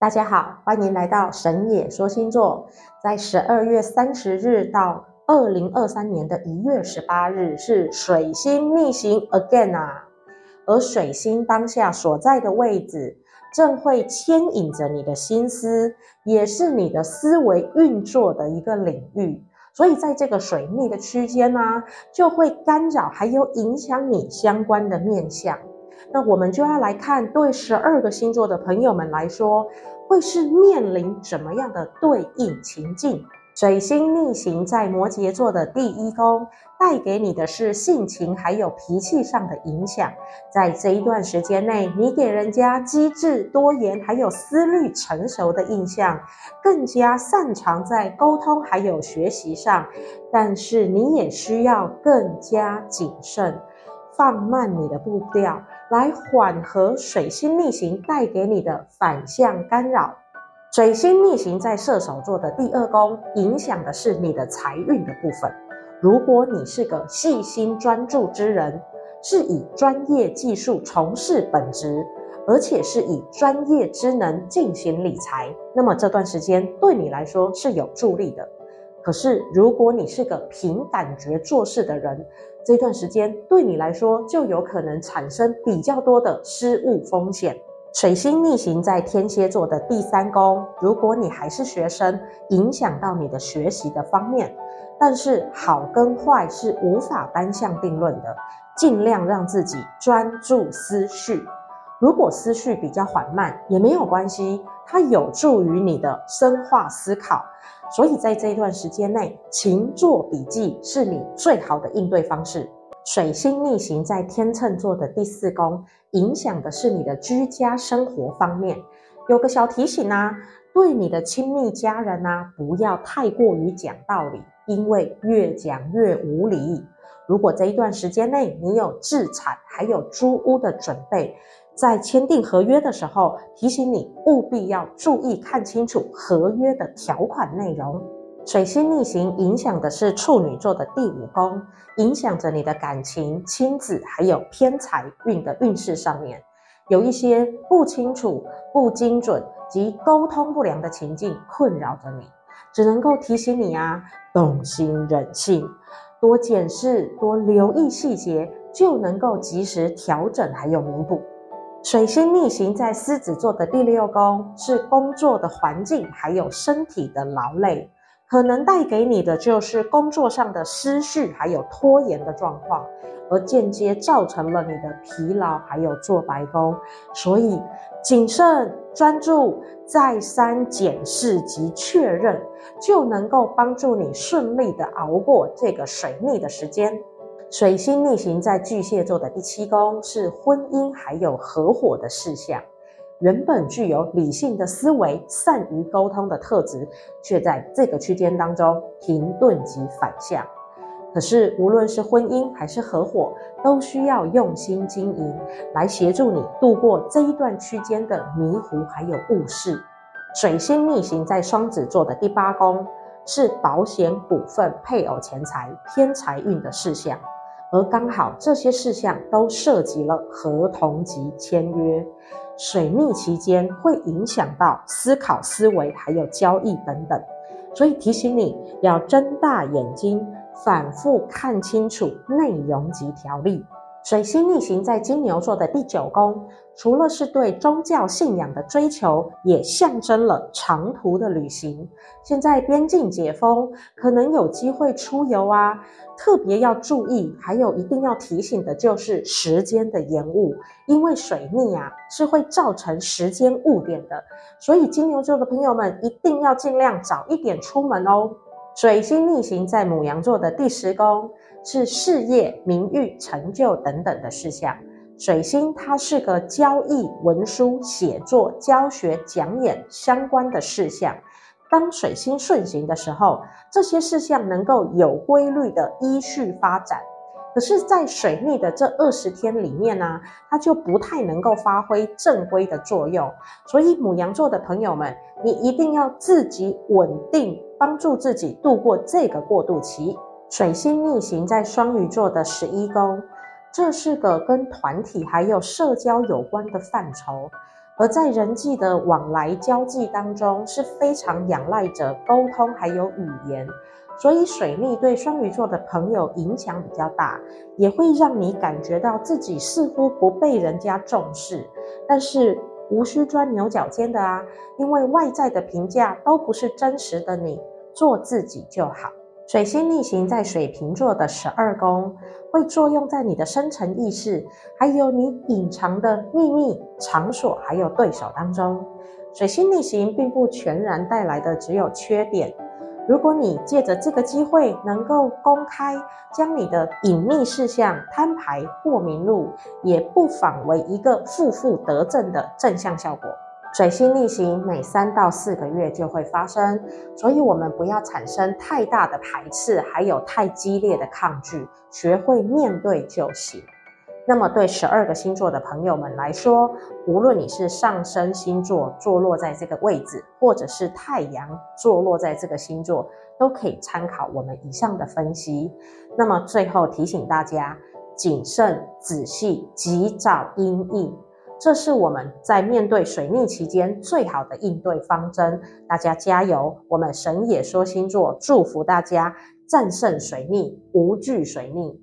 大家好，欢迎来到神野说星座。在十二月三十日到二零二三年的一月十八日是水星逆行 again 啊，而水星当下所在的位置，正会牵引着你的心思，也是你的思维运作的一个领域。所以在这个水逆的区间呢、就会干扰还有影响你相关的面向。那我们就要来看，对十二个星座的朋友们来说，会是面临怎么样的对应情境？水星逆行在摩羯座的第一宫，带给你的是性情还有脾气上的影响。在这一段时间内，你给人家机智多言，还有思虑成熟的印象，更加擅长在沟通还有学习上。但是你也需要更加谨慎，放慢你的步调，来缓和水星逆行带给你的反向干扰。水星逆行在射手座的第二宫，影响的是你的财运的部分。如果你是个细心专注之人，是以专业技术从事本职，而且是以专业之能进行理财，那么这段时间对你来说是有助力的。可是，如果你是个凭感觉做事的人，这段时间对你来说就有可能产生比较多的失误风险。水星逆行在天蝎座的第三宫，如果你还是学生，影响到你的学习的方面。但是好跟坏是无法单向定论的，尽量让自己专注思绪。如果思绪比较缓慢也没有关系，它有助于你的深化思考。所以在这一段时间内，勤做笔记是你最好的应对方式。水星逆行在天秤座的第四宫，影响的是你的居家生活方面。有个小提醒啊，对你的亲密家人啊，不要太过于讲道理，因为越讲越无理。如果这一段时间内你有置产还有租屋的准备，在签订合约的时候，提醒你务必要注意看清楚合约的条款内容。水星逆行影响的是处女座的第五宫，影响着你的感情、亲子还有偏财运的运势上面，有一些不清楚、不精准及沟通不良的情境困扰着你，只能够提醒你啊，动心忍性，多检视、多留意细节，就能够及时调整还有弥补。水星逆行在狮子座的第六宫，是工作的环境还有身体的劳累。可能带给你的就是工作上的思绪，还有拖延的状况，而间接造成了你的疲劳，还有做白工。所以，谨慎、专注、再三检视及确认，就能够帮助你顺利的熬过这个水逆的时间。水星逆行在巨蟹座的第七宫，是婚姻还有合伙的事项。原本具有理性的思维、善于沟通的特质，却在这个区间当中停顿及反向。可是，无论是婚姻还是合伙，都需要用心经营，来协助你度过这一段区间的迷糊还有误事。水星逆行在双子座的第八宫，是保险、股份、配偶、钱财、偏财运的事项，而刚好这些事项都涉及了合同及签约。水逆期间会影响到思考、思维，还有交易等等，所以提醒你要睁大眼睛，反复看清楚内容及条例。水星逆行在金牛座的第九宫，除了是对宗教信仰的追求，也象征了长途的旅行。现在边境解封，可能有机会出游啊。特别要注意，还有一定要提醒的就是时间的延误，因为水逆啊是会造成时间误点的，所以金牛座的朋友们一定要尽量早一点出门哦。水星逆行在牡羊座的第十宫，是事业、名誉、成就等等的事项。水星它是个交易、文书、写作、教学、讲演相关的事项。当水星顺行的时候，这些事项能够有规律的依序发展。可是，在水逆的这二十天里面呢、它就不太能够发挥正规的作用。所以，牡羊座的朋友们，你一定要自己稳定，帮助自己度过这个过渡期。水星逆行在双鱼座的十一宫，这是个跟团体还有社交有关的范畴。而在人际的往来交际当中是非常仰赖着沟通还有语言，所以水逆对双鱼座的朋友影响比较大，也会让你感觉到自己似乎不被人家重视，但是无需钻牛角尖的啊，因为外在的评价都不是真实的你，做自己就好。水星逆行在水瓶座的十二宫，会作用在你的深层意识，还有你隐藏的秘密场所，还有对手当中。水星逆行并不全然带来的只有缺点。如果你借着这个机会能够公开将你的隐秘事项摊牌或明路，也不妨为一个负负得正的正向效果。水星逆行每三到四个月就会发生，所以我们不要产生太大的排斥，还有太激烈的抗拒，学会面对就行。那么对十二个星座的朋友们来说，无论你是上升星座坐落在这个位置，或者是太阳坐落在这个星座，都可以参考我们以上的分析。那么最后提醒大家，谨慎、仔细、及早因应。这是我们在面对水逆期间最好的应对方针，大家加油！我们神野说星座祝福大家战胜水逆，无惧水逆。